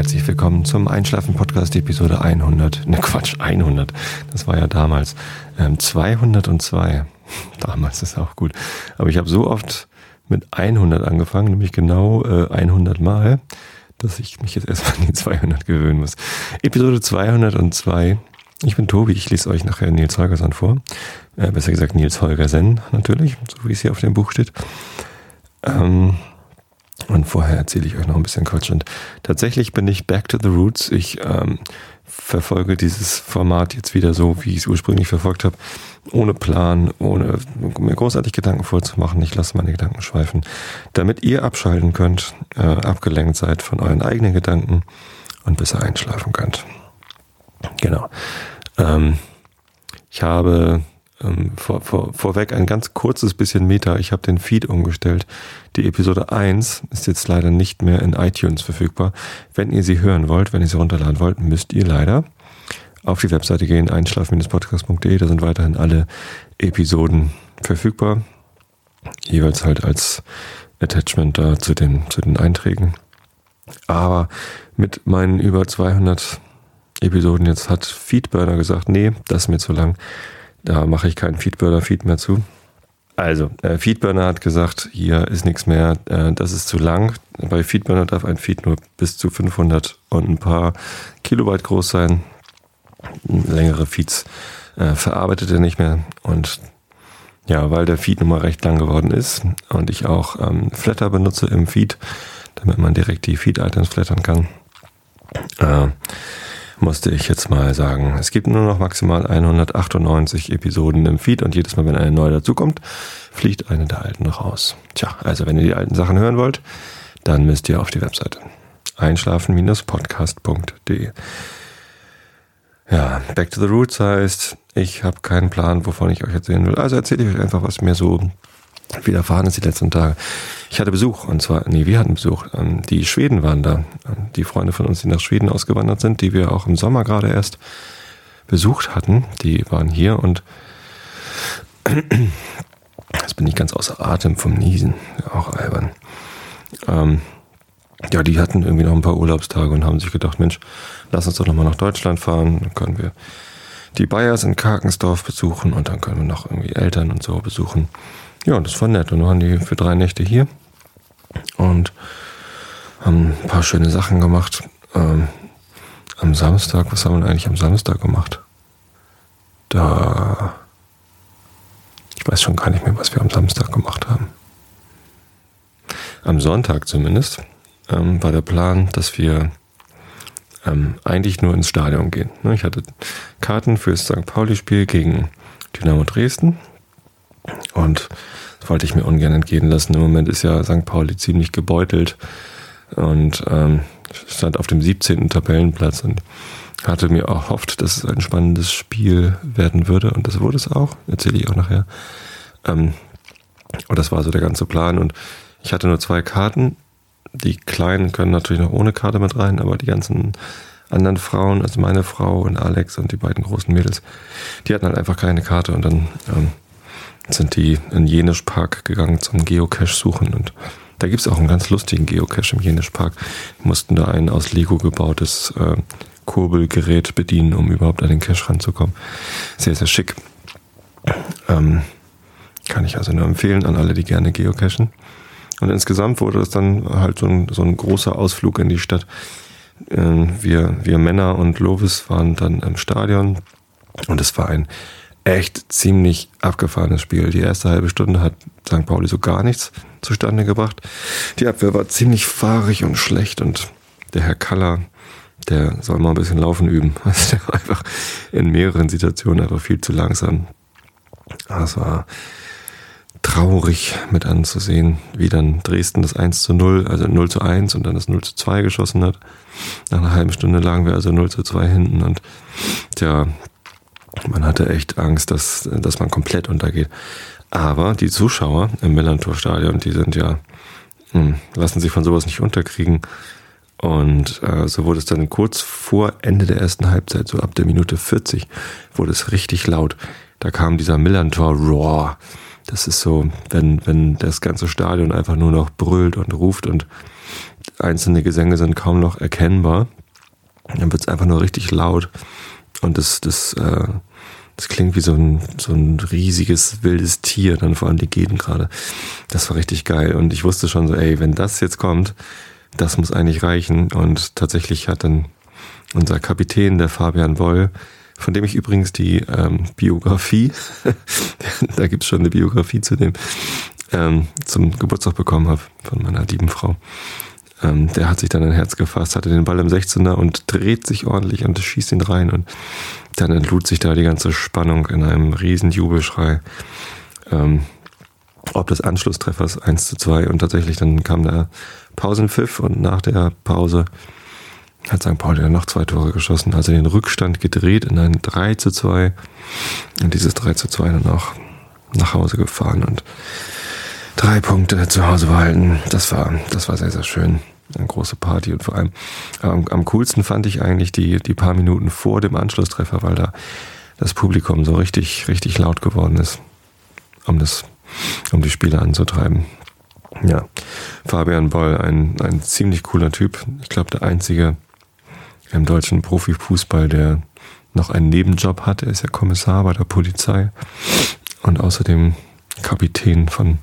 herzlich willkommen zum Einschlafen-Podcast Episode 100. Ne Quatsch, 100. Das war ja damals. Ähm, 202. Damals ist auch gut. Aber ich habe so oft mit 100 angefangen, nämlich genau äh, 100 Mal, dass ich mich jetzt erstmal an die 200 gewöhnen muss. Episode 202. Ich bin Tobi, ich lese euch nachher Nils Holgersen vor. Äh, besser gesagt Nils Holgersen natürlich, so wie es hier auf dem Buch steht. Ähm, und vorher erzähle ich euch noch ein bisschen Quatsch. Und tatsächlich bin ich back to the roots. Ich ähm, verfolge dieses Format jetzt wieder so, wie ich es ursprünglich verfolgt habe. Ohne Plan, ohne mir großartig Gedanken vorzumachen. Ich lasse meine Gedanken schweifen, damit ihr abschalten könnt, äh, abgelenkt seid von euren eigenen Gedanken und besser einschlafen könnt. Genau. Ähm, ich habe ähm, vor, vor, vorweg ein ganz kurzes bisschen Meta. Ich habe den Feed umgestellt. Die Episode 1 ist jetzt leider nicht mehr in iTunes verfügbar. Wenn ihr sie hören wollt, wenn ihr sie runterladen wollt, müsst ihr leider auf die Webseite gehen, einschlaf-podcast.de. Da sind weiterhin alle Episoden verfügbar. Jeweils halt als Attachment da zu den, zu den Einträgen. Aber mit meinen über 200 Episoden jetzt hat Feedburner gesagt, nee, das ist mir zu lang. Da mache ich keinen Feedburner-Feed mehr zu. Also, äh, Feedburner hat gesagt, hier ist nichts mehr, äh, das ist zu lang. Bei Feedburner darf ein Feed nur bis zu 500 und ein paar Kilobyte groß sein. Längere Feeds äh, verarbeitet er nicht mehr. Und ja, weil der Feed nun mal recht lang geworden ist und ich auch ähm, Flatter benutze im Feed, damit man direkt die Feed-Items flattern kann, äh, musste ich jetzt mal sagen. Es gibt nur noch maximal 198 Episoden im Feed und jedes Mal, wenn eine neue dazukommt, fliegt eine der alten raus. Tja, also wenn ihr die alten Sachen hören wollt, dann müsst ihr auf die Webseite einschlafen-podcast.de. Ja, Back to the Roots heißt, ich habe keinen Plan, wovon ich euch erzählen will. Also erzähle ich euch einfach, was mir so widerfahren ist die letzten Tage. Ich hatte Besuch und zwar, nee, wir hatten Besuch. Ähm, die Schweden waren da. Ähm, die Freunde von uns, die nach Schweden ausgewandert sind, die wir auch im Sommer gerade erst besucht hatten, die waren hier und jetzt bin ich ganz außer Atem vom Niesen. Auch albern. Ähm, ja, die hatten irgendwie noch ein paar Urlaubstage und haben sich gedacht, Mensch, lass uns doch nochmal nach Deutschland fahren. Dann können wir die Bayers in Karkensdorf besuchen und dann können wir noch irgendwie Eltern und so besuchen. Ja, das war nett. Und dann waren die für drei Nächte hier und haben ein paar schöne Sachen gemacht. Ähm, am Samstag, was haben wir eigentlich am Samstag gemacht? Da. Ich weiß schon gar nicht mehr, was wir am Samstag gemacht haben. Am Sonntag zumindest ähm, war der Plan, dass wir ähm, eigentlich nur ins Stadion gehen. Ich hatte Karten für das St. Pauli-Spiel gegen Dynamo Dresden und das wollte ich mir ungern entgehen lassen. Im Moment ist ja St. Pauli ziemlich gebeutelt und ähm, stand auf dem 17. Tabellenplatz und hatte mir auch hofft, dass es ein spannendes Spiel werden würde und das wurde es auch. Erzähle ich auch nachher. Ähm, und das war so der ganze Plan und ich hatte nur zwei Karten. Die Kleinen können natürlich noch ohne Karte mit rein, aber die ganzen anderen Frauen, also meine Frau und Alex und die beiden großen Mädels, die hatten halt einfach keine Karte und dann ähm, sind die in Jenisch Park gegangen zum Geocache suchen und da gibt es auch einen ganz lustigen Geocache im Jenisch Park. Die mussten da ein aus Lego gebautes äh, Kurbelgerät bedienen, um überhaupt an den Cache ranzukommen. Sehr, sehr schick. Ähm, kann ich also nur empfehlen an alle, die gerne geocachen. Und insgesamt wurde es dann halt so ein, so ein großer Ausflug in die Stadt. Äh, wir, wir Männer und Lovis waren dann im Stadion und es war ein echt ziemlich abgefahrenes Spiel. Die erste halbe Stunde hat St. Pauli so gar nichts zustande gebracht. Die Abwehr war ziemlich fahrig und schlecht und der Herr Kaller, der soll mal ein bisschen Laufen üben. Also der war einfach in mehreren Situationen einfach viel zu langsam. Das war traurig mit anzusehen, wie dann Dresden das 1 zu 0, also 0 zu 1 und dann das 0 zu 2 geschossen hat. Nach einer halben Stunde lagen wir also 0 zu 2 hinten und tja, man hatte echt Angst, dass, dass man komplett untergeht. Aber die Zuschauer im Millantor-Stadion, die sind ja, hm, lassen sich von sowas nicht unterkriegen. Und äh, so wurde es dann kurz vor Ende der ersten Halbzeit, so ab der Minute 40, wurde es richtig laut. Da kam dieser Millantor-Roar. Das ist so, wenn, wenn das ganze Stadion einfach nur noch brüllt und ruft und einzelne Gesänge sind kaum noch erkennbar. Dann wird es einfach nur richtig laut. Und das, das, äh, das klingt wie so ein, so ein riesiges, wildes Tier, dann vor allem die Geden gerade. Das war richtig geil. Und ich wusste schon so, ey, wenn das jetzt kommt, das muss eigentlich reichen. Und tatsächlich hat dann unser Kapitän, der Fabian Boll, von dem ich übrigens die ähm, Biografie, da gibt's schon eine Biografie zu dem, ähm, zum Geburtstag bekommen habe von meiner lieben Frau. Ähm, der hat sich dann ein Herz gefasst, hatte den Ball im 16er und dreht sich ordentlich und schießt ihn rein und dann entlud sich da die ganze Spannung in einem riesen Jubelschrei. Ähm, ob des Anschlusstreffers 1 zu 2 und tatsächlich dann kam der Pausenpfiff und nach der Pause hat St. Pauli dann noch zwei Tore geschossen, also den Rückstand gedreht in ein 3 zu 2 und dieses 3 zu 2 dann auch nach Hause gefahren und drei Punkte zu Hause behalten. Das war, das war sehr, sehr schön. Eine große Party und vor allem am, am coolsten fand ich eigentlich die, die paar Minuten vor dem Anschlusstreffer, weil da das Publikum so richtig, richtig laut geworden ist, um das, um die Spiele anzutreiben. Ja, Fabian Boll, ein, ein ziemlich cooler Typ. Ich glaube, der einzige im deutschen Profifußball, der noch einen Nebenjob hat. Er ist ja Kommissar bei der Polizei und außerdem Kapitän von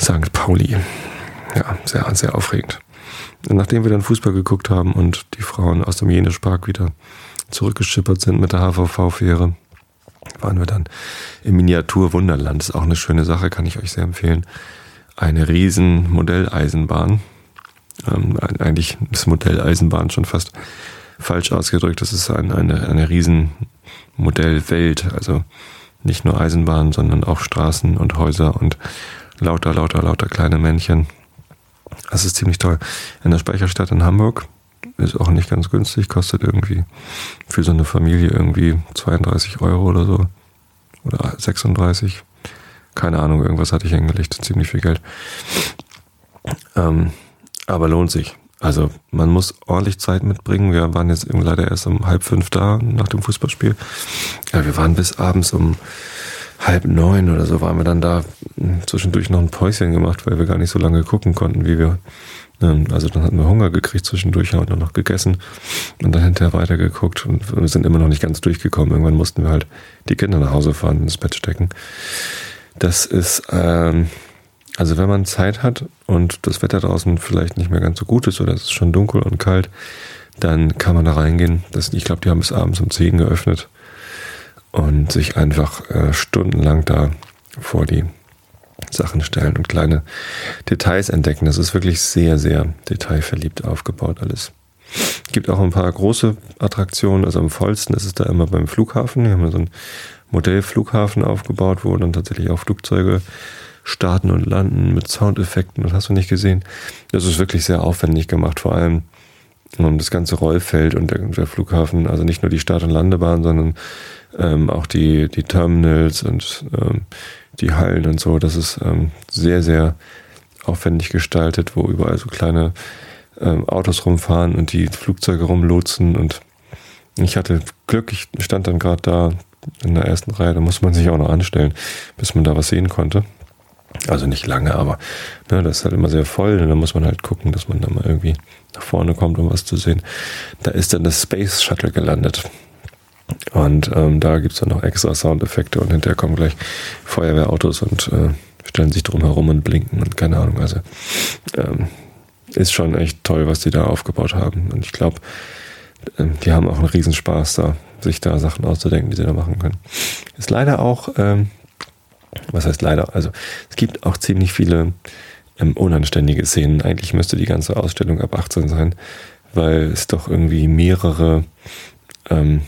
St. Pauli. Ja, sehr, sehr aufregend. Nachdem wir dann Fußball geguckt haben und die Frauen aus dem Jenischpark wieder zurückgeschippert sind mit der HVV-Fähre, waren wir dann im Miniatur Wunderland. Ist auch eine schöne Sache, kann ich euch sehr empfehlen. Eine riesen Modelleisenbahn ähm, eigentlich ist Modelleisenbahn schon fast falsch ausgedrückt. Das ist ein, eine, eine riesen Modellwelt. Also nicht nur Eisenbahn, sondern auch Straßen und Häuser und lauter, lauter, lauter kleine Männchen. Das ist ziemlich toll. In der Speicherstadt in Hamburg ist auch nicht ganz günstig, kostet irgendwie für so eine Familie irgendwie 32 Euro oder so. Oder 36. Keine Ahnung, irgendwas hatte ich hingelegt, ziemlich viel Geld. Ähm, aber lohnt sich. Also man muss ordentlich Zeit mitbringen. Wir waren jetzt eben leider erst um halb fünf da nach dem Fußballspiel. Ja, wir waren bis abends um halb neun oder so waren wir dann da zwischendurch noch ein Päuschen gemacht, weil wir gar nicht so lange gucken konnten, wie wir. Ähm, also dann hatten wir Hunger gekriegt zwischendurch und dann noch gegessen und dann hinterher weitergeguckt und wir sind immer noch nicht ganz durchgekommen. Irgendwann mussten wir halt die Kinder nach Hause fahren, ins Bett stecken. Das ist ähm, also wenn man Zeit hat und das Wetter draußen vielleicht nicht mehr ganz so gut ist oder es ist schon dunkel und kalt, dann kann man da reingehen. Das, ich glaube, die haben bis abends um 10 geöffnet und sich einfach äh, stundenlang da vor die Sachen stellen und kleine Details entdecken. Das ist wirklich sehr, sehr detailverliebt aufgebaut alles. Es gibt auch ein paar große Attraktionen. Also am vollsten ist es da immer beim Flughafen. Wir haben so einen Modellflughafen aufgebaut, wo dann tatsächlich auch Flugzeuge starten und landen mit Soundeffekten. Das hast du nicht gesehen. Das ist wirklich sehr aufwendig gemacht, vor allem um das ganze Rollfeld und der Flughafen, also nicht nur die Start- und Landebahn, sondern ähm, auch die, die Terminals und ähm, die Hallen und so. Das ist ähm, sehr, sehr aufwendig gestaltet, wo überall so kleine ähm, Autos rumfahren und die Flugzeuge rumlotsen. Und ich hatte Glück, ich stand dann gerade da in der ersten Reihe, da muss man sich auch noch anstellen, bis man da was sehen konnte. Also nicht lange, aber ne, das ist halt immer sehr voll und da muss man halt gucken, dass man da mal irgendwie nach vorne kommt, um was zu sehen. Da ist dann das Space Shuttle gelandet. Und ähm, da gibt's dann noch extra Soundeffekte und hinterher kommen gleich Feuerwehrautos und äh, stellen sich drum herum und blinken und keine Ahnung. Also ähm, ist schon echt toll, was die da aufgebaut haben. Und ich glaube, äh, die haben auch einen Riesenspaß da, sich da Sachen auszudenken, die sie da machen können. Ist leider auch ähm, was heißt leider? Also es gibt auch ziemlich viele ähm, unanständige Szenen. Eigentlich müsste die ganze Ausstellung ab 18 sein, weil es doch irgendwie mehrere ähm,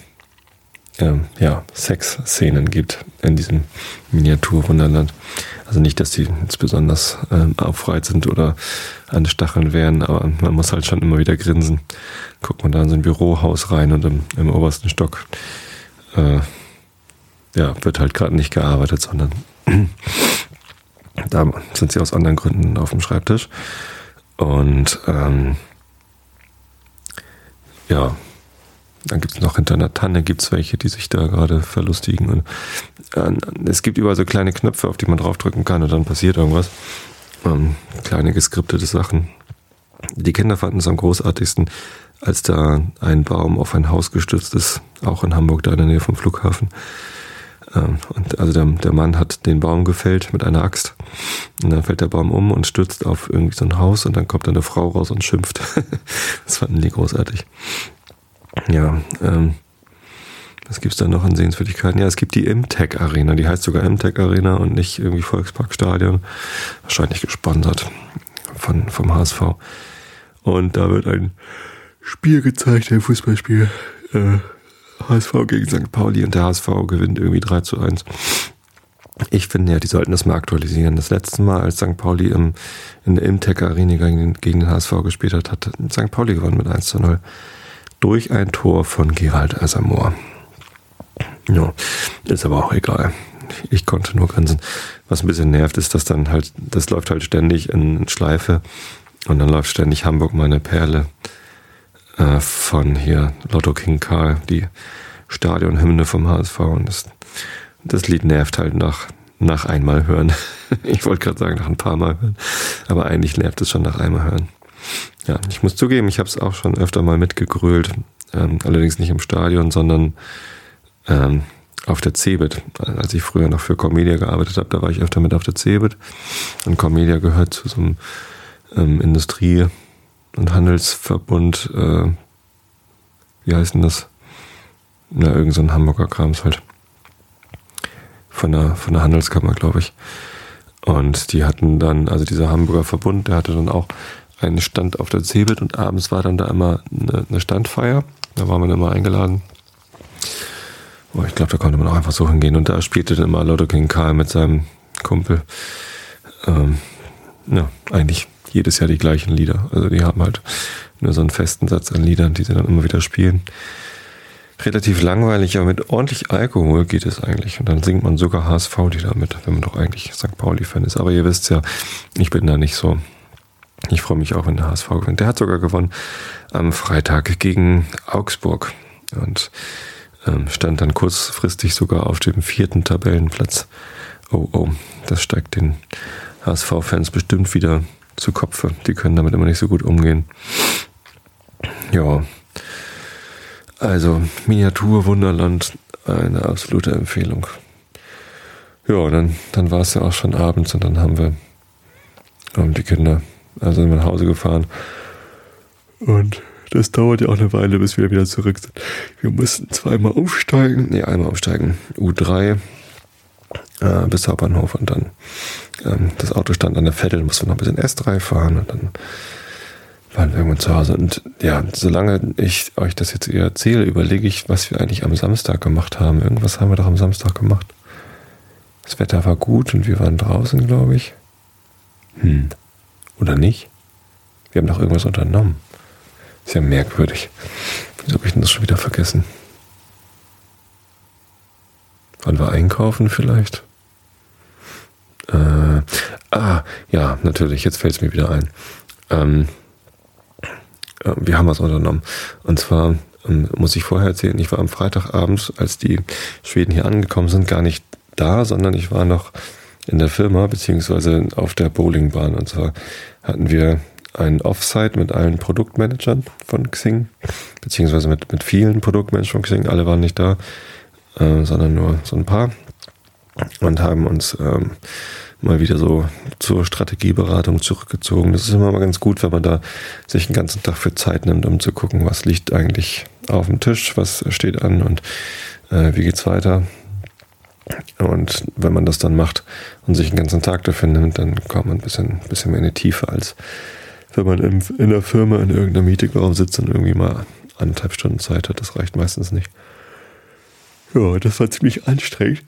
ähm, ja, Sexszenen gibt in diesem Miniaturwunderland. Also nicht, dass die jetzt besonders ähm, aufreizend oder anstacheln wären, aber man muss halt schon immer wieder grinsen. Guckt man da in so ein Bürohaus rein und im, im obersten Stock äh, ja, wird halt gerade nicht gearbeitet, sondern da sind sie aus anderen Gründen auf dem Schreibtisch. Und ähm, ja, dann gibt es noch hinter einer Tanne gibt's welche, die sich da gerade verlustigen. Und äh, es gibt überall so kleine Knöpfe, auf die man draufdrücken kann und dann passiert irgendwas. Ähm, kleine geskriptete Sachen. Die Kinder fanden es am großartigsten, als da ein Baum auf ein Haus gestürzt ist, auch in Hamburg, da in der Nähe vom Flughafen. Ähm, und also der, der Mann hat den Baum gefällt mit einer Axt. Und dann fällt der Baum um und stürzt auf irgendwie so ein Haus und dann kommt eine Frau raus und schimpft. das fanden die großartig. Ja, ähm, was gibt's da noch an Sehenswürdigkeiten? Ja, es gibt die Imtech Arena, die heißt sogar Imtech Arena und nicht irgendwie Volksparkstadion. Wahrscheinlich gesponsert von, vom HSV. Und da wird ein Spiel gezeigt, ein Fußballspiel. Äh, HSV gegen St. Pauli und der HSV gewinnt irgendwie 3 zu 1. Ich finde ja, die sollten das mal aktualisieren. Das letzte Mal, als St. Pauli im, in der Imtech Arena gegen, gegen den HSV gespielt hat, hat St. Pauli gewonnen mit 1 zu 0. Durch ein Tor von Gerald Asamoah. Ja, ist aber auch egal. Ich konnte nur grinsen. Was ein bisschen nervt, ist, dass dann halt, das läuft halt ständig in Schleife und dann läuft ständig Hamburg meine Perle äh, von hier Lotto King Karl, die Stadionhymne vom HSV und das, das Lied nervt halt nach, nach einmal hören. ich wollte gerade sagen, nach ein paar Mal hören, aber eigentlich nervt es schon nach einmal hören. Ja, ich muss zugeben, ich habe es auch schon öfter mal mitgegrölt, ähm, allerdings nicht im Stadion, sondern ähm, auf der Cebit. Als ich früher noch für Comedia gearbeitet habe, da war ich öfter mit auf der Cebit. Und Comedia gehört zu so einem ähm, Industrie- und Handelsverbund, äh, wie heißt denn das? Na, irgend so ein Hamburger Krams halt. Von der, von der Handelskammer, glaube ich. Und die hatten dann, also dieser Hamburger Verbund, der hatte dann auch einen Stand auf der Cebit und abends war dann da immer eine, eine Standfeier. Da war man immer eingeladen Oh, ich glaube, da konnte man auch einfach so hingehen. Und da spielte dann immer Lotto King Karl mit seinem Kumpel. Ähm, ja, eigentlich jedes Jahr die gleichen Lieder. Also die haben halt nur so einen festen Satz an Liedern, die sie dann immer wieder spielen. Relativ langweilig, aber mit ordentlich Alkohol geht es eigentlich. Und dann singt man sogar HSV-Lieder mit, wenn man doch eigentlich St. Pauli-Fan ist. Aber ihr wisst ja, ich bin da nicht so. Ich freue mich auch, wenn der HSV gewinnt. Der hat sogar gewonnen am Freitag gegen Augsburg. Und ähm, stand dann kurzfristig sogar auf dem vierten Tabellenplatz. Oh, oh, das steigt den HSV-Fans bestimmt wieder zu Kopfe. Die können damit immer nicht so gut umgehen. Ja, also Miniatur Wunderland, eine absolute Empfehlung. Ja, dann, dann war es ja auch schon abends und dann haben wir ähm, die Kinder, also sind wir nach Hause gefahren und das dauert ja auch eine Weile, bis wir wieder zurück sind. Wir mussten zweimal umsteigen, nee, einmal umsteigen, U3 äh, bis Hauptbahnhof und dann ähm, das Auto stand an der Vettel, mussten wir noch ein bisschen S3 fahren und dann waren wir irgendwann zu Hause. Und ja, solange ich euch das jetzt erzähle, überlege ich, was wir eigentlich am Samstag gemacht haben. Irgendwas haben wir doch am Samstag gemacht. Das Wetter war gut und wir waren draußen, glaube ich. Hm. Oder nicht? Wir haben doch irgendwas unternommen. Ist ja merkwürdig. Wieso habe ich denn das schon wieder vergessen? Wann wir einkaufen vielleicht? Äh, ah, ja, natürlich, jetzt fällt es mir wieder ein. Ähm, äh, wir haben was unternommen. Und zwar ähm, muss ich vorher erzählen, ich war am Freitagabend, als die Schweden hier angekommen sind, gar nicht da, sondern ich war noch in der Firma, beziehungsweise auf der Bowlingbahn. Und zwar hatten wir ein Offsite mit allen Produktmanagern von Xing, beziehungsweise mit, mit vielen Produktmanagern von Xing. Alle waren nicht da, äh, sondern nur so ein paar und haben uns ähm, mal wieder so zur Strategieberatung zurückgezogen. Das ist immer mal ganz gut, wenn man da sich den ganzen Tag für Zeit nimmt, um zu gucken, was liegt eigentlich auf dem Tisch, was steht an und äh, wie geht's weiter. Und wenn man das dann macht und sich den ganzen Tag dafür nimmt, dann kommt man ein bisschen, bisschen mehr in die Tiefe, als wenn man in, in der Firma in irgendeinem Meetingraum sitzt und irgendwie mal anderthalb Stunden Zeit hat. Das reicht meistens nicht. Ja, das war ziemlich anstrengend.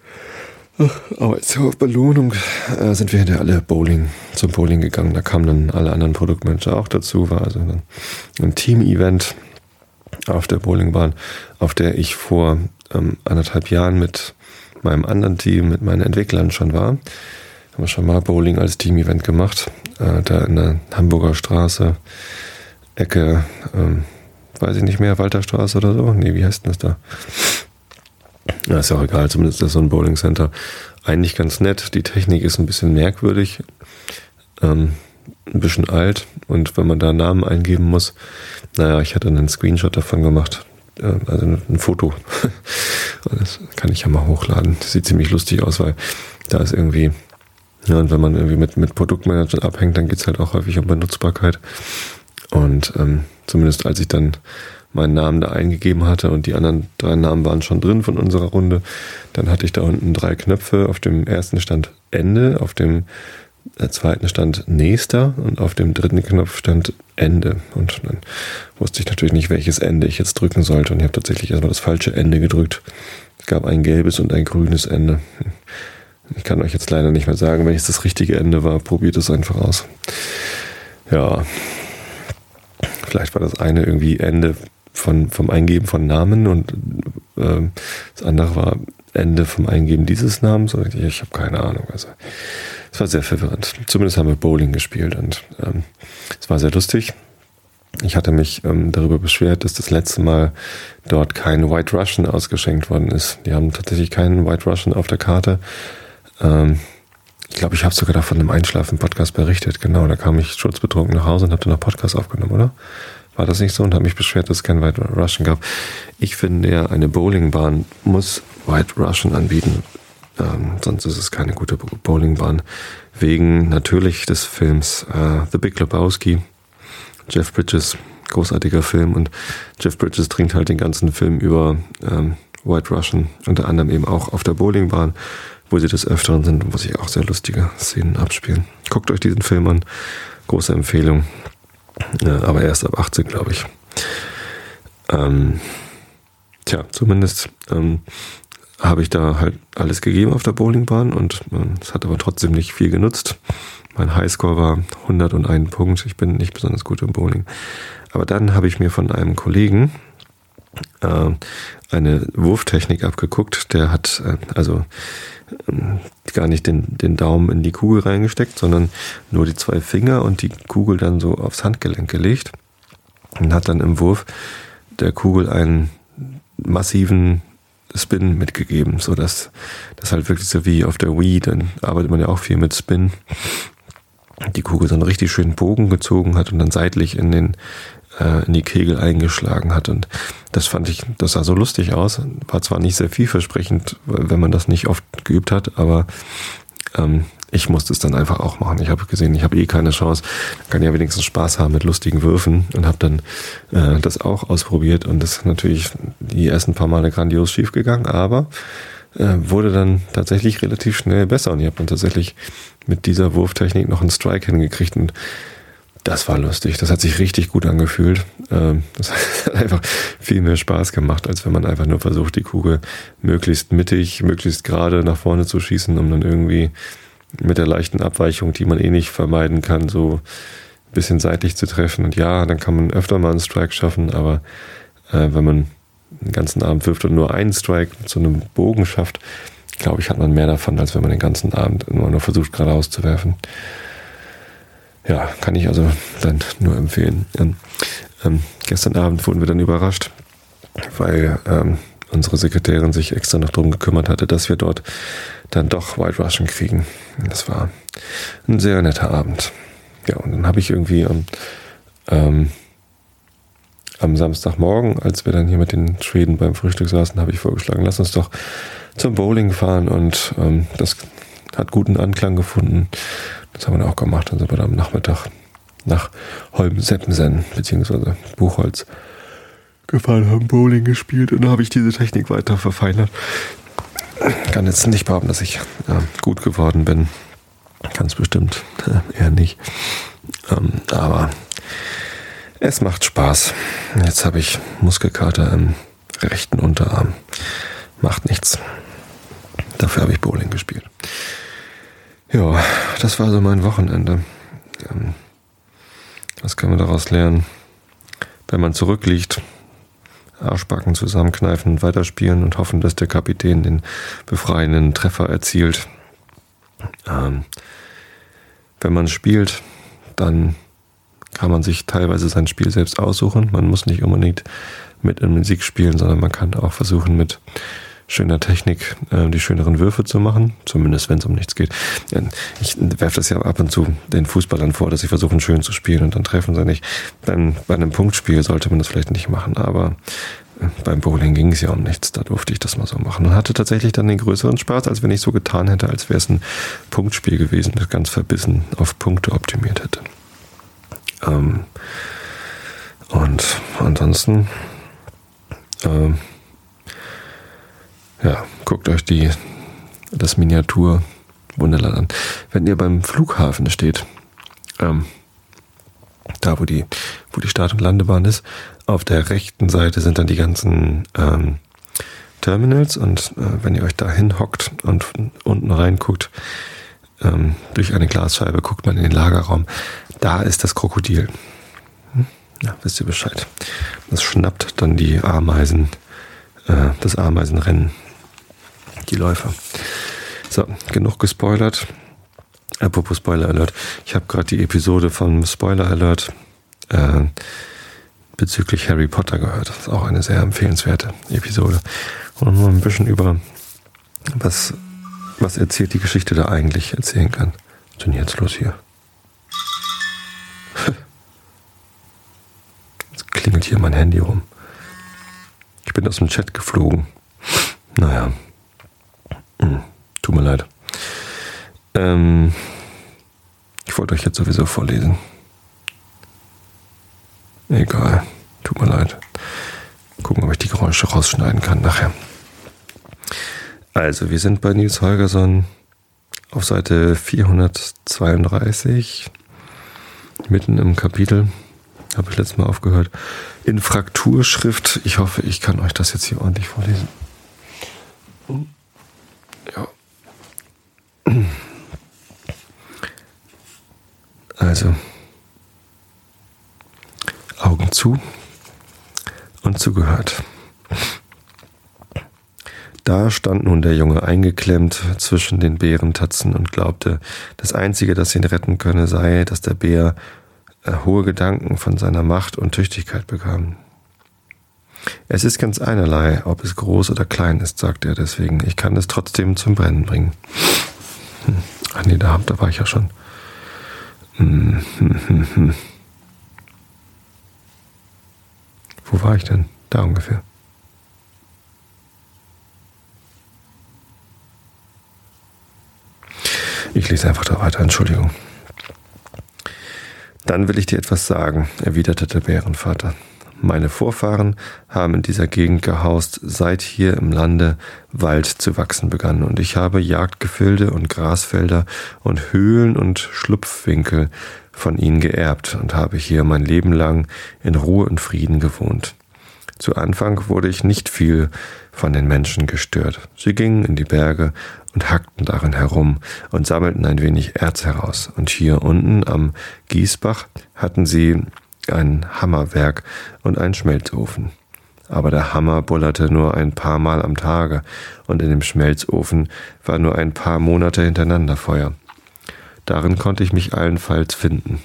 Aber zur Belohnung äh, sind wir hinterher alle Bowling, zum Bowling gegangen. Da kamen dann alle anderen Produktmanager auch dazu. War also ein, ein Team-Event auf der Bowlingbahn, auf der ich vor ähm, anderthalb Jahren mit meinem anderen Team, mit meinen Entwicklern schon war. Haben wir schon mal Bowling als Team-Event gemacht. Äh, da in der Hamburger Straße, Ecke, ähm, weiß ich nicht mehr, Walterstraße oder so. Nee, wie heißt denn das da? Ja, ist ja auch egal, zumindest ist das so ein Bowling Center. Eigentlich ganz nett. Die Technik ist ein bisschen merkwürdig. Ähm, ein bisschen alt und wenn man da Namen eingeben muss, naja, ich hatte einen Screenshot davon gemacht, also ein Foto. Das kann ich ja mal hochladen. Das sieht ziemlich lustig aus, weil da ist irgendwie, ja, und wenn man irgendwie mit, mit Produktmanagern abhängt, dann geht's halt auch häufig um Benutzbarkeit. Und ähm, zumindest als ich dann meinen Namen da eingegeben hatte und die anderen drei Namen waren schon drin von unserer Runde, dann hatte ich da unten drei Knöpfe. Auf dem ersten stand Ende, auf dem zweiten stand nächster und auf dem dritten Knopf stand Ende. Und dann wusste ich natürlich nicht, welches Ende ich jetzt drücken sollte. Und ich habe tatsächlich erstmal das falsche Ende gedrückt. Es gab ein gelbes und ein grünes Ende. Ich kann euch jetzt leider nicht mehr sagen, welches das richtige Ende war. Probiert es einfach aus. Ja. Vielleicht war das eine irgendwie Ende von, vom Eingeben von Namen und äh, das andere war Ende vom Eingeben dieses Namens. Ich, ich habe keine Ahnung. Also es war sehr verwirrend. Zumindest haben wir Bowling gespielt und ähm, es war sehr lustig. Ich hatte mich ähm, darüber beschwert, dass das letzte Mal dort kein White Russian ausgeschenkt worden ist. Die haben tatsächlich keinen White Russian auf der Karte. Ähm, ich glaube, ich habe sogar davon im Einschlafen-Podcast berichtet. Genau, da kam ich schutzbetrunken nach Hause und habe dann noch Podcast aufgenommen, oder? War das nicht so? Und habe mich beschwert, dass es kein White Russian gab. Ich finde ja, eine Bowlingbahn muss White Russian anbieten. Ähm, sonst ist es keine gute Bowlingbahn. Wegen natürlich des Films äh, The Big Lebowski. Jeff Bridges, großartiger Film. Und Jeff Bridges trinkt halt den ganzen Film über ähm, White Russian. Unter anderem eben auch auf der Bowlingbahn, wo sie des Öfteren sind, wo sich auch sehr lustige Szenen abspielen. Guckt euch diesen Film an. Große Empfehlung. Ja, aber erst ab 18, glaube ich. Ähm, tja, zumindest ähm, habe ich da halt alles gegeben auf der Bowlingbahn und äh, es hat aber trotzdem nicht viel genutzt. Mein Highscore war 101 Punkt. Ich bin nicht besonders gut im Bowling. Aber dann habe ich mir von einem Kollegen äh, eine Wurftechnik abgeguckt. Der hat äh, also äh, gar nicht den, den Daumen in die Kugel reingesteckt, sondern nur die zwei Finger und die Kugel dann so aufs Handgelenk gelegt und hat dann im Wurf der Kugel einen massiven Spin mitgegeben, so dass das halt wirklich so wie auf der Wii, dann arbeitet man ja auch viel mit Spin, die Kugel so einen richtig schönen Bogen gezogen hat und dann seitlich in den äh, in die Kegel eingeschlagen hat und das fand ich, das sah so lustig aus, war zwar nicht sehr vielversprechend, wenn man das nicht oft geübt hat, aber ähm, ich musste es dann einfach auch machen. Ich habe gesehen, ich habe eh keine Chance. Kann ja wenigstens Spaß haben mit lustigen Würfen und habe dann äh, das auch ausprobiert und das ist natürlich die ersten paar Male grandios schief gegangen, aber äh, wurde dann tatsächlich relativ schnell besser und ich habe dann tatsächlich mit dieser Wurftechnik noch einen Strike hingekriegt und das war lustig. Das hat sich richtig gut angefühlt. Ähm, das hat einfach viel mehr Spaß gemacht, als wenn man einfach nur versucht, die Kugel möglichst mittig, möglichst gerade nach vorne zu schießen, um dann irgendwie mit der leichten Abweichung, die man eh nicht vermeiden kann, so ein bisschen seitlich zu treffen. Und ja, dann kann man öfter mal einen Strike schaffen, aber äh, wenn man den ganzen Abend wirft und nur einen Strike so einem Bogen schafft, glaube ich, hat man mehr davon, als wenn man den ganzen Abend nur, nur versucht, geradeaus zu werfen. Ja, kann ich also dann nur empfehlen. Ähm, ähm, gestern Abend wurden wir dann überrascht, weil ähm, unsere Sekretärin sich extra noch darum gekümmert hatte, dass wir dort dann doch White Russian kriegen. Das war ein sehr netter Abend. Ja, und dann habe ich irgendwie am, ähm, am Samstagmorgen, als wir dann hier mit den Schweden beim Frühstück saßen, habe ich vorgeschlagen, lass uns doch zum Bowling fahren und ähm, das hat guten Anklang gefunden. Das haben wir dann auch gemacht. Dann sind wir dann am Nachmittag nach Holm-Seppensen beziehungsweise Buchholz gefahren, haben Bowling gespielt und da habe ich diese Technik weiter verfeinert. Kann jetzt nicht behaupten, dass ich äh, gut geworden bin. Ganz bestimmt äh, eher nicht. Ähm, aber es macht Spaß. Jetzt habe ich Muskelkater im rechten Unterarm. Macht nichts. Dafür habe ich Bowling gespielt. Ja, das war so mein Wochenende. Ähm, was kann man daraus lernen? Wenn man zurückliegt, Arschbacken zusammenkneifen, weiterspielen und hoffen, dass der Kapitän den befreienden Treffer erzielt. Ähm, wenn man spielt, dann kann man sich teilweise sein Spiel selbst aussuchen. Man muss nicht unbedingt mit in Musik spielen, sondern man kann auch versuchen, mit schöner Technik äh, die schöneren Würfe zu machen, zumindest wenn es um nichts geht. Ich werfe das ja ab und zu den Fußballern vor, dass sie versuchen schön zu spielen und dann treffen sie nicht. Dann bei einem Punktspiel sollte man das vielleicht nicht machen, aber äh, beim Bowling ging es ja um nichts, da durfte ich das mal so machen und hatte tatsächlich dann den größeren Spaß, als wenn ich so getan hätte, als wäre es ein Punktspiel gewesen, das ganz verbissen auf Punkte optimiert hätte. Ähm, und ansonsten ähm, ja, guckt euch die, das Miniatur Wunderland an. Wenn ihr beim Flughafen steht, ähm, da wo die, wo die Start- und Landebahn ist, auf der rechten Seite sind dann die ganzen ähm, Terminals und äh, wenn ihr euch da hinhockt und unten reinguckt, ähm, durch eine Glasscheibe guckt man in den Lagerraum, da ist das Krokodil. Hm? Ja, wisst ihr Bescheid. Das schnappt dann die Ameisen, äh, das Ameisenrennen die Läufer. So, genug gespoilert. Apropos Spoiler Alert. Ich habe gerade die Episode von Spoiler Alert äh, bezüglich Harry Potter gehört. Das ist auch eine sehr empfehlenswerte Episode. Und mal ein bisschen über was, was erzählt die Geschichte da eigentlich erzählen kann. Was ist denn jetzt los hier? Jetzt klingelt hier mein Handy rum. Ich bin aus dem Chat geflogen. Naja. Hm, tut mir leid. Ähm, ich wollte euch jetzt sowieso vorlesen. Egal. Tut mir leid. Gucken, ob ich die Geräusche rausschneiden kann nachher. Also, wir sind bei Nils Holgersson auf Seite 432, mitten im Kapitel. Habe ich letztes Mal aufgehört. In Frakturschrift. Ich hoffe, ich kann euch das jetzt hier ordentlich vorlesen. Ja. Also, Augen zu und zugehört. Da stand nun der Junge eingeklemmt zwischen den Bärentatzen und glaubte, das Einzige, das ihn retten könne, sei, dass der Bär äh, hohe Gedanken von seiner Macht und Tüchtigkeit bekam. Es ist ganz einerlei, ob es groß oder klein ist, sagt er deswegen. Ich kann es trotzdem zum Brennen bringen. Hm. Ach nee, da, da war ich ja schon. Hm, hm, hm, hm. Wo war ich denn? Da ungefähr. Ich lese einfach da weiter, Entschuldigung. Dann will ich dir etwas sagen, erwiderte der Bärenvater. Meine Vorfahren haben in dieser Gegend gehaust, seit hier im Lande Wald zu wachsen begann, und ich habe Jagdgefilde und Grasfelder und Höhlen und Schlupfwinkel von ihnen geerbt und habe hier mein Leben lang in Ruhe und Frieden gewohnt. Zu Anfang wurde ich nicht viel von den Menschen gestört. Sie gingen in die Berge und hackten darin herum und sammelten ein wenig Erz heraus. Und hier unten am Gießbach hatten sie ein Hammerwerk und einen Schmelzofen. Aber der Hammer bullerte nur ein paar Mal am Tage und in dem Schmelzofen war nur ein paar Monate hintereinander Feuer. Darin konnte ich mich allenfalls finden.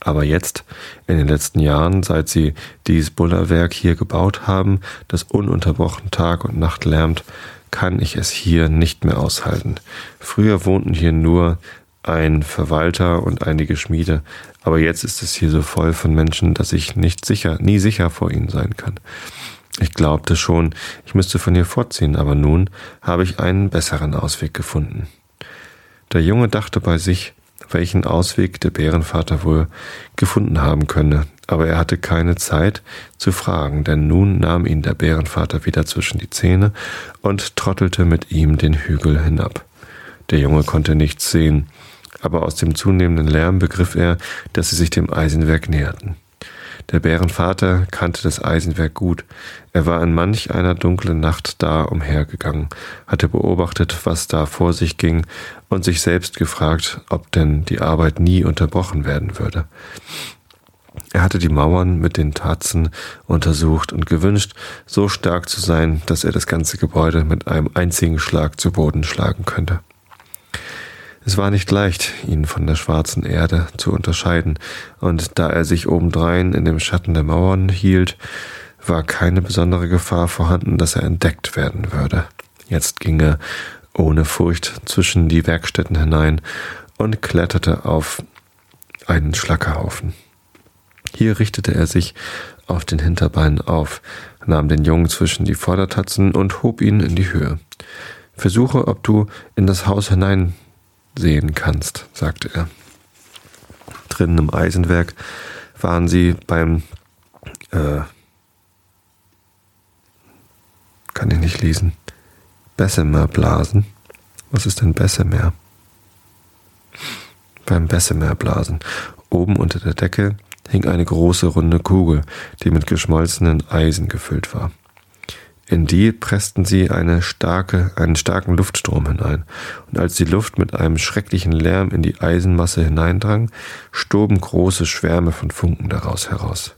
Aber jetzt, in den letzten Jahren, seit sie dies Bullerwerk hier gebaut haben, das ununterbrochen Tag und Nacht lärmt, kann ich es hier nicht mehr aushalten. Früher wohnten hier nur ein Verwalter und einige Schmiede, aber jetzt ist es hier so voll von Menschen, dass ich nicht sicher, nie sicher vor ihnen sein kann. Ich glaubte schon, ich müsste von hier fortziehen, aber nun habe ich einen besseren Ausweg gefunden. Der Junge dachte bei sich, welchen Ausweg der Bärenvater wohl gefunden haben könne, aber er hatte keine Zeit zu fragen, denn nun nahm ihn der Bärenvater wieder zwischen die Zähne und trottelte mit ihm den Hügel hinab. Der Junge konnte nichts sehen, aber aus dem zunehmenden Lärm begriff er, dass sie sich dem Eisenwerk näherten. Der Bärenvater kannte das Eisenwerk gut. Er war in manch einer dunklen Nacht da umhergegangen, hatte beobachtet, was da vor sich ging und sich selbst gefragt, ob denn die Arbeit nie unterbrochen werden würde. Er hatte die Mauern mit den Tatzen untersucht und gewünscht, so stark zu sein, dass er das ganze Gebäude mit einem einzigen Schlag zu Boden schlagen könnte. Es war nicht leicht, ihn von der schwarzen Erde zu unterscheiden, und da er sich obendrein in dem Schatten der Mauern hielt, war keine besondere Gefahr vorhanden, dass er entdeckt werden würde. Jetzt ging er ohne Furcht zwischen die Werkstätten hinein und kletterte auf einen Schlackerhaufen. Hier richtete er sich auf den Hinterbeinen auf, nahm den Jungen zwischen die Vordertatzen und hob ihn in die Höhe. Versuche, ob du in das Haus hineinsehen kannst, sagte er. Drinnen im Eisenwerk waren sie beim äh, kann ich nicht lesen. Bessemer blasen. Was ist denn Bessemer? Beim Bessemer blasen. Oben unter der Decke hing eine große runde Kugel, die mit geschmolzenen Eisen gefüllt war. In die pressten sie eine starke, einen starken Luftstrom hinein, und als die Luft mit einem schrecklichen Lärm in die Eisenmasse hineindrang, stoben große Schwärme von Funken daraus heraus.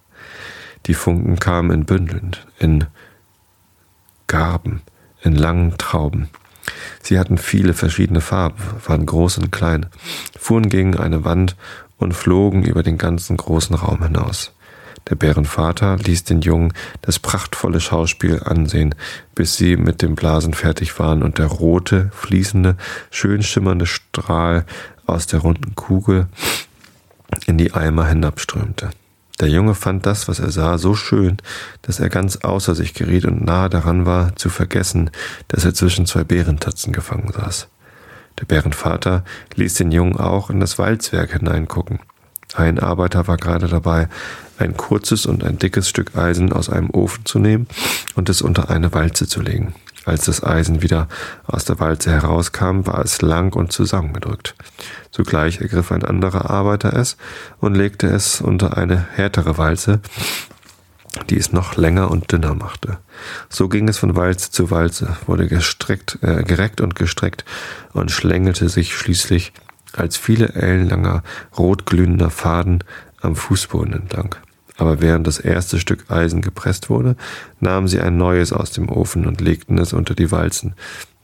Die Funken kamen in Bündeln, in Garben, in langen Trauben. Sie hatten viele verschiedene Farben, waren groß und klein, fuhren gegen eine Wand und flogen über den ganzen großen Raum hinaus. Der Bärenvater ließ den Jungen das prachtvolle Schauspiel ansehen, bis sie mit dem Blasen fertig waren und der rote, fließende, schön schimmernde Strahl aus der runden Kugel in die Eimer hinabströmte. Der Junge fand das, was er sah, so schön, dass er ganz außer sich geriet und nahe daran war, zu vergessen, dass er zwischen zwei Bärentatzen gefangen saß. Der Bärenvater ließ den Jungen auch in das Walzwerk hineingucken. Ein Arbeiter war gerade dabei, ein kurzes und ein dickes Stück Eisen aus einem Ofen zu nehmen und es unter eine Walze zu legen. Als das Eisen wieder aus der Walze herauskam, war es lang und zusammengedrückt. Zugleich ergriff ein anderer Arbeiter es und legte es unter eine härtere Walze, die es noch länger und dünner machte. So ging es von Walze zu Walze, wurde gestreckt, äh, gereckt und gestreckt und schlängelte sich schließlich als viele ellenlanger, rotglühender Faden am Fußboden entlang aber während das erste Stück Eisen gepresst wurde, nahmen sie ein neues aus dem Ofen und legten es unter die Walzen.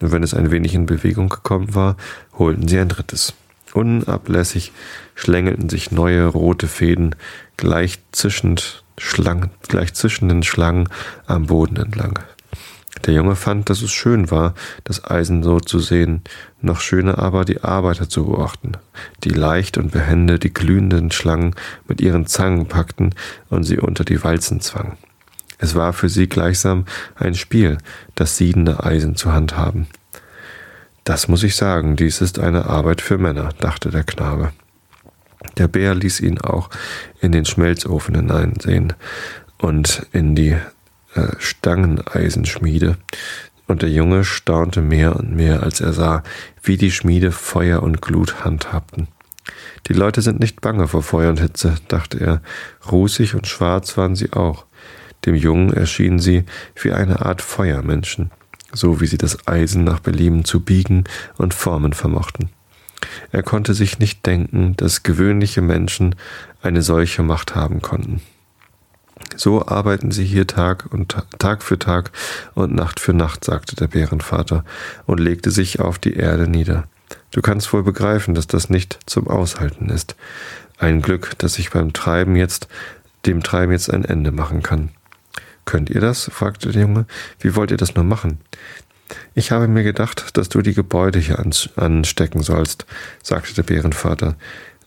Und wenn es ein wenig in Bewegung gekommen war, holten sie ein drittes. Unablässig schlängelten sich neue rote Fäden gleich zischend Schlangen, gleich zischenden Schlangen am Boden entlang. Der Junge fand, dass es schön war, das Eisen so zu sehen, noch schöner aber die Arbeiter zu beobachten, die leicht und behende die glühenden Schlangen mit ihren Zangen packten und sie unter die Walzen zwangen. Es war für sie gleichsam ein Spiel, das siedende Eisen zu handhaben. Das muss ich sagen, dies ist eine Arbeit für Männer, dachte der Knabe. Der Bär ließ ihn auch in den Schmelzofen hineinsehen und in die äh, Stangeneisenschmiede, und der Junge staunte mehr und mehr, als er sah, wie die Schmiede Feuer und Glut handhabten. Die Leute sind nicht bange vor Feuer und Hitze, dachte er, rußig und schwarz waren sie auch. Dem Jungen erschienen sie wie eine Art Feuermenschen, so wie sie das Eisen nach Belieben zu biegen und formen vermochten. Er konnte sich nicht denken, dass gewöhnliche Menschen eine solche Macht haben konnten. So arbeiten sie hier Tag und Tag für Tag und Nacht für Nacht, sagte der Bärenvater und legte sich auf die Erde nieder. Du kannst wohl begreifen, dass das nicht zum Aushalten ist. Ein Glück, dass ich beim Treiben jetzt, dem Treiben jetzt ein Ende machen kann. Könnt ihr das? fragte der Junge. Wie wollt ihr das nur machen? Ich habe mir gedacht, dass du die Gebäude hier anstecken sollst, sagte der Bärenvater.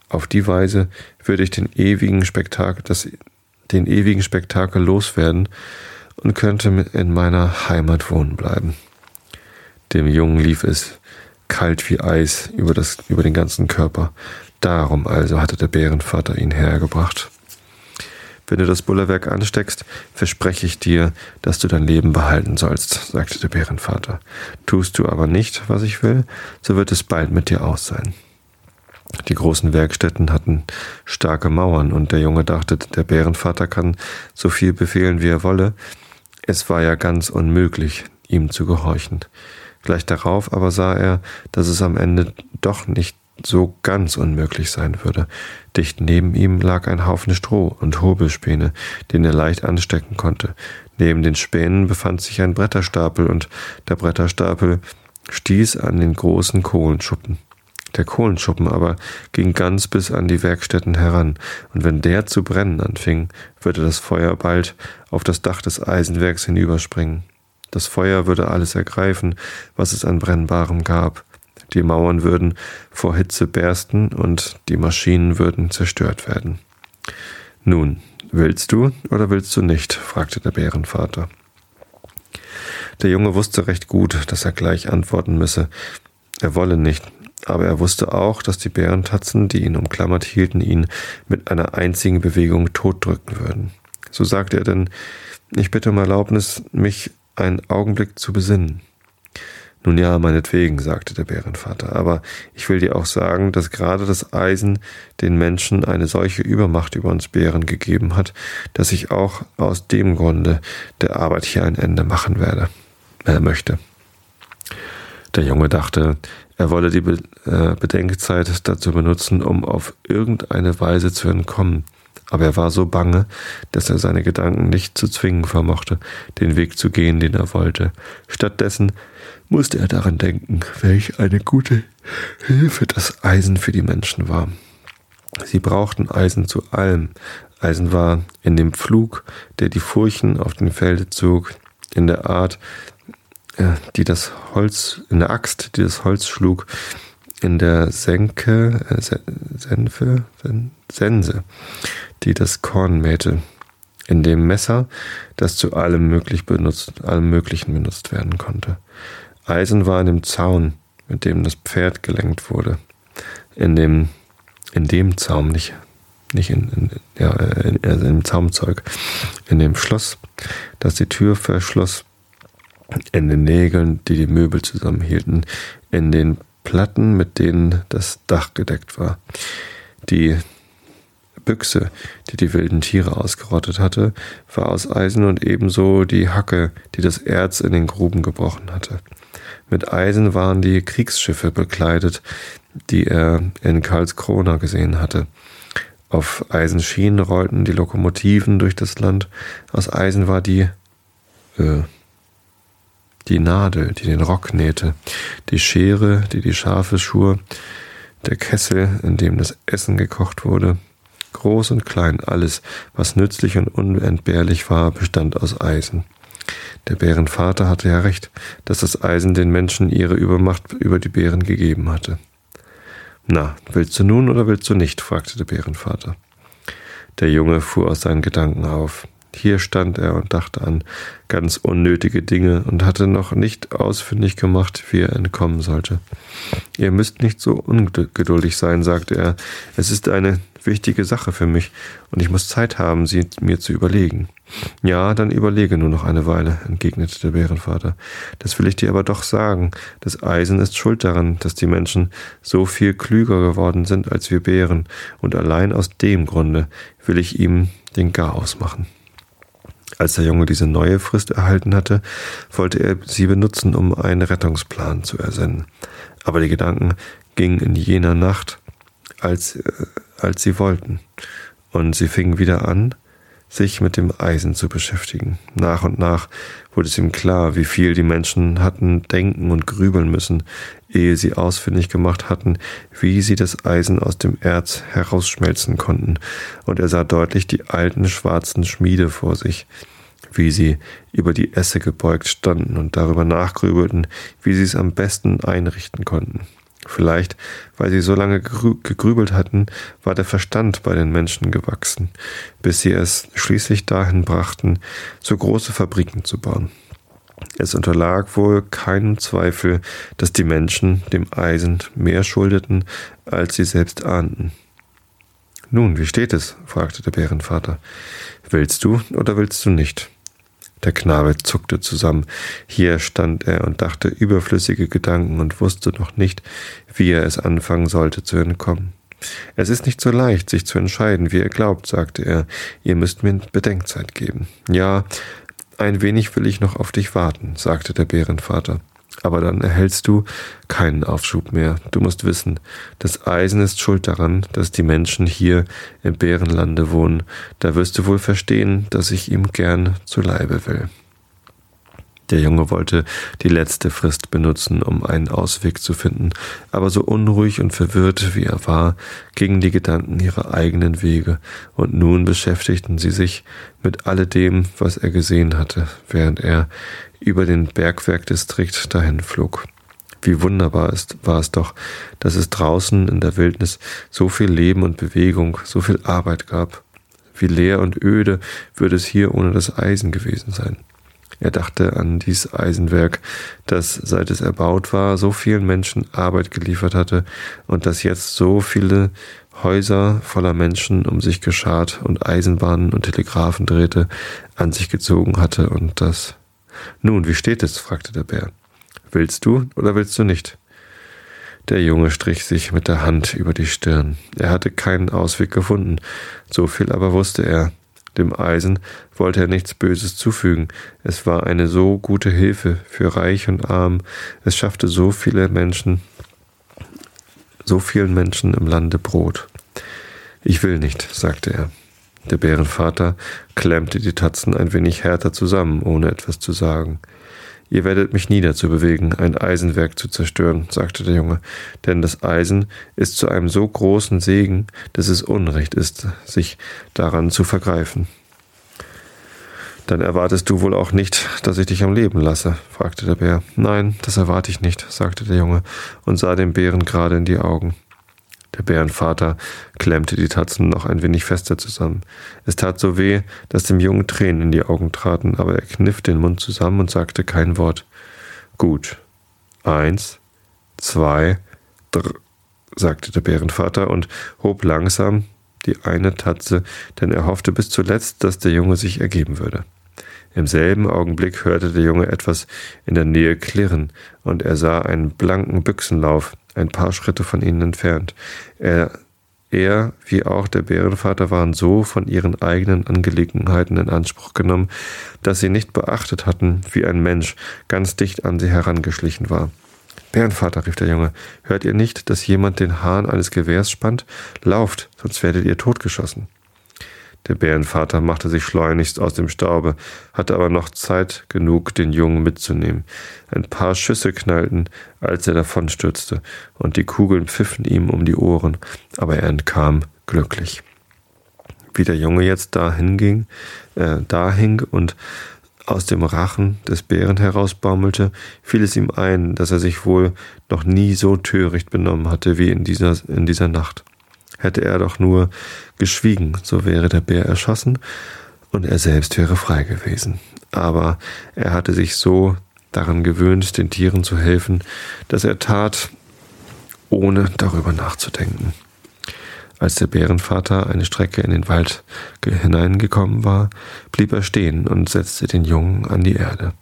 Auf die Weise würde ich den ewigen Spektakel, das den ewigen Spektakel loswerden und könnte in meiner Heimat wohnen bleiben. Dem Jungen lief es kalt wie Eis über, das, über den ganzen Körper. Darum also hatte der Bärenvater ihn hergebracht. Wenn du das Bullerwerk ansteckst, verspreche ich dir, dass du dein Leben behalten sollst, sagte der Bärenvater. Tust du aber nicht, was ich will, so wird es bald mit dir aus sein. Die großen Werkstätten hatten starke Mauern und der Junge dachte, der Bärenvater kann so viel befehlen, wie er wolle. Es war ja ganz unmöglich, ihm zu gehorchen. Gleich darauf aber sah er, dass es am Ende doch nicht so ganz unmöglich sein würde. Dicht neben ihm lag ein Haufen Stroh und Hobelspäne, den er leicht anstecken konnte. Neben den Spänen befand sich ein Bretterstapel und der Bretterstapel stieß an den großen Kohlenschuppen. Der Kohlenschuppen aber ging ganz bis an die Werkstätten heran, und wenn der zu brennen anfing, würde das Feuer bald auf das Dach des Eisenwerks hinüberspringen. Das Feuer würde alles ergreifen, was es an Brennbarem gab. Die Mauern würden vor Hitze bersten und die Maschinen würden zerstört werden. Nun, willst du oder willst du nicht? fragte der Bärenvater. Der Junge wusste recht gut, dass er gleich antworten müsse. Er wolle nicht, aber er wusste auch, dass die Bärentatzen, die ihn umklammert hielten, ihn mit einer einzigen Bewegung totdrücken würden. So sagte er denn, ich bitte um Erlaubnis, mich einen Augenblick zu besinnen. Nun ja, meinetwegen, sagte der Bärenvater, aber ich will dir auch sagen, dass gerade das Eisen den Menschen eine solche Übermacht über uns Bären gegeben hat, dass ich auch aus dem Grunde der Arbeit hier ein Ende machen werde, äh, möchte. Der Junge dachte, er wolle die äh, Bedenkzeit dazu benutzen, um auf irgendeine Weise zu entkommen, aber er war so bange, dass er seine Gedanken nicht zu zwingen vermochte, den Weg zu gehen, den er wollte. Stattdessen musste er daran denken, welch eine gute Hilfe das Eisen für die Menschen war. Sie brauchten Eisen zu allem. Eisen war in dem Pflug, der die Furchen auf den Felde zog, in der Art, die das Holz, in der Axt, die das Holz schlug, in der Senke, äh, Senfe, Sense, die das Korn mähte, in dem Messer, das zu allem, möglich benutzt, allem Möglichen benutzt werden konnte. Eisen war in dem Zaun, mit dem das Pferd gelenkt wurde, in dem, in dem Zaum, nicht, nicht in, in, ja, in, also im Zaumzeug, in dem Schloss, das die Tür verschloss, in den Nägeln, die die Möbel zusammenhielten, in den Platten, mit denen das Dach gedeckt war. Die Büchse, die die wilden Tiere ausgerottet hatte, war aus Eisen und ebenso die Hacke, die das Erz in den Gruben gebrochen hatte. Mit Eisen waren die Kriegsschiffe bekleidet, die er in Karlskrona gesehen hatte. Auf Eisenschienen rollten die Lokomotiven durch das Land. Aus Eisen war die äh, die Nadel, die den Rock nähte, die Schere, die die Schafe schur, der Kessel, in dem das Essen gekocht wurde. Groß und klein, alles, was nützlich und unentbehrlich war, bestand aus Eisen. Der Bärenvater hatte ja recht, dass das Eisen den Menschen ihre Übermacht über die Bären gegeben hatte. Na, willst du nun oder willst du nicht? fragte der Bärenvater. Der Junge fuhr aus seinen Gedanken auf. Hier stand er und dachte an ganz unnötige Dinge und hatte noch nicht ausfindig gemacht, wie er entkommen sollte. Ihr müsst nicht so ungeduldig sein, sagte er. Es ist eine wichtige Sache für mich und ich muss Zeit haben, sie mir zu überlegen. Ja, dann überlege nur noch eine Weile, entgegnete der Bärenvater. Das will ich dir aber doch sagen. Das Eisen ist schuld daran, dass die Menschen so viel klüger geworden sind als wir Bären, und allein aus dem Grunde will ich ihm den Garaus machen. Als der Junge diese neue Frist erhalten hatte, wollte er sie benutzen, um einen Rettungsplan zu ersenden. Aber die Gedanken gingen in jener Nacht, als, äh, als sie wollten, und sie fingen wieder an, sich mit dem Eisen zu beschäftigen. Nach und nach wurde es ihm klar, wie viel die Menschen hatten denken und grübeln müssen, ehe sie ausfindig gemacht hatten, wie sie das Eisen aus dem Erz herausschmelzen konnten, und er sah deutlich die alten schwarzen Schmiede vor sich, wie sie über die Esse gebeugt standen und darüber nachgrübelten, wie sie es am besten einrichten konnten. Vielleicht, weil sie so lange gegrübelt hatten, war der Verstand bei den Menschen gewachsen, bis sie es schließlich dahin brachten, so große Fabriken zu bauen. Es unterlag wohl keinem Zweifel, dass die Menschen dem Eisen mehr schuldeten, als sie selbst ahnten. Nun, wie steht es? fragte der Bärenvater. Willst du oder willst du nicht? Der Knabe zuckte zusammen. Hier stand er und dachte überflüssige Gedanken und wusste noch nicht, wie er es anfangen sollte zu entkommen. Es ist nicht so leicht, sich zu entscheiden, wie ihr glaubt, sagte er. Ihr müsst mir Bedenkzeit geben. Ja, ein wenig will ich noch auf dich warten, sagte der Bärenvater aber dann erhältst du keinen Aufschub mehr. Du musst wissen, das Eisen ist schuld daran, dass die Menschen hier im Bärenlande wohnen. Da wirst du wohl verstehen, dass ich ihm gern zu Leibe will. Der Junge wollte die letzte Frist benutzen, um einen Ausweg zu finden, aber so unruhig und verwirrt wie er war, gingen die Gedanken ihre eigenen Wege, und nun beschäftigten sie sich mit alledem, was er gesehen hatte, während er über den Bergwerkdistrikt dahin flog. Wie wunderbar ist, war es doch, dass es draußen in der Wildnis so viel Leben und Bewegung, so viel Arbeit gab. Wie leer und öde würde es hier ohne das Eisen gewesen sein. Er dachte an dies Eisenwerk, das seit es erbaut war, so vielen Menschen Arbeit geliefert hatte und das jetzt so viele Häuser voller Menschen um sich geschart und Eisenbahnen und Telegraphen drehte, an sich gezogen hatte und das. Nun, wie steht es? fragte der Bär. Willst du oder willst du nicht? Der Junge strich sich mit der Hand über die Stirn. Er hatte keinen Ausweg gefunden, so viel aber wusste er. Dem Eisen wollte er nichts Böses zufügen. Es war eine so gute Hilfe für Reich und Arm. Es schaffte so viele Menschen, so vielen Menschen im Lande Brot. Ich will nicht, sagte er. Der Bärenvater klemmte die Tatzen ein wenig härter zusammen, ohne etwas zu sagen. Ihr werdet mich nie dazu bewegen, ein Eisenwerk zu zerstören, sagte der Junge, denn das Eisen ist zu einem so großen Segen, dass es Unrecht ist, sich daran zu vergreifen. Dann erwartest du wohl auch nicht, dass ich dich am Leben lasse, fragte der Bär. Nein, das erwarte ich nicht, sagte der Junge und sah dem Bären gerade in die Augen. Der Bärenvater klemmte die Tatzen noch ein wenig fester zusammen. Es tat so weh, dass dem Jungen Tränen in die Augen traten, aber er kniff den Mund zusammen und sagte kein Wort. Gut. Eins, zwei, drr, sagte der Bärenvater und hob langsam die eine Tatze, denn er hoffte bis zuletzt, dass der Junge sich ergeben würde. Im selben Augenblick hörte der Junge etwas in der Nähe klirren, und er sah einen blanken Büchsenlauf, ein paar Schritte von ihnen entfernt. Er, er wie auch der Bärenvater waren so von ihren eigenen Angelegenheiten in Anspruch genommen, dass sie nicht beachtet hatten, wie ein Mensch ganz dicht an sie herangeschlichen war. Bärenvater, rief der Junge, hört ihr nicht, dass jemand den Hahn eines Gewehrs spannt? Lauft, sonst werdet ihr totgeschossen. Der Bärenvater machte sich schleunigst aus dem Staube, hatte aber noch Zeit genug, den Jungen mitzunehmen. Ein paar Schüsse knallten, als er davonstürzte, und die Kugeln pfiffen ihm um die Ohren, aber er entkam glücklich. Wie der Junge jetzt dahin ging, äh, da hing und aus dem Rachen des Bären herausbaumelte, fiel es ihm ein, dass er sich wohl noch nie so töricht benommen hatte wie in dieser, in dieser Nacht. Hätte er doch nur geschwiegen, so wäre der Bär erschossen und er selbst wäre frei gewesen. Aber er hatte sich so daran gewöhnt, den Tieren zu helfen, dass er tat, ohne darüber nachzudenken. Als der Bärenvater eine Strecke in den Wald hineingekommen war, blieb er stehen und setzte den Jungen an die Erde.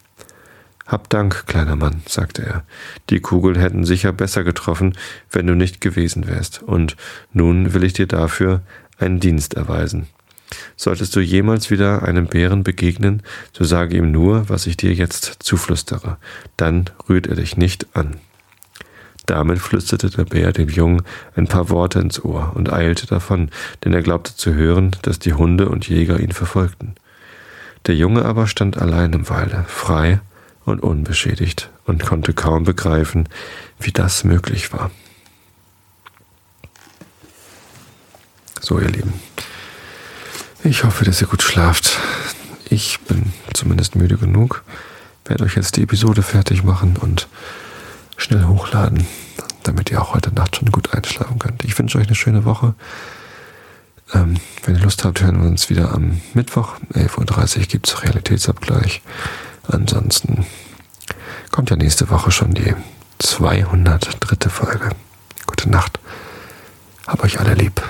Hab Dank, kleiner Mann, sagte er. Die Kugeln hätten sicher besser getroffen, wenn du nicht gewesen wärst, und nun will ich dir dafür einen Dienst erweisen. Solltest du jemals wieder einem Bären begegnen, so sage ihm nur, was ich dir jetzt zuflüstere, dann rührt er dich nicht an. Damit flüsterte der Bär dem Jungen ein paar Worte ins Ohr und eilte davon, denn er glaubte zu hören, dass die Hunde und Jäger ihn verfolgten. Der Junge aber stand allein im Walde, frei und unbeschädigt und konnte kaum begreifen, wie das möglich war. So, ihr Lieben. Ich hoffe, dass ihr gut schlaft. Ich bin zumindest müde genug. Werde euch jetzt die Episode fertig machen und schnell hochladen, damit ihr auch heute Nacht schon gut einschlafen könnt. Ich wünsche euch eine schöne Woche. Ähm, wenn ihr Lust habt, hören wir uns wieder am Mittwoch. 11.30 Uhr gibt es Realitätsabgleich. Ansonsten kommt ja nächste Woche schon die 203. Folge. Gute Nacht. Hab euch alle lieb.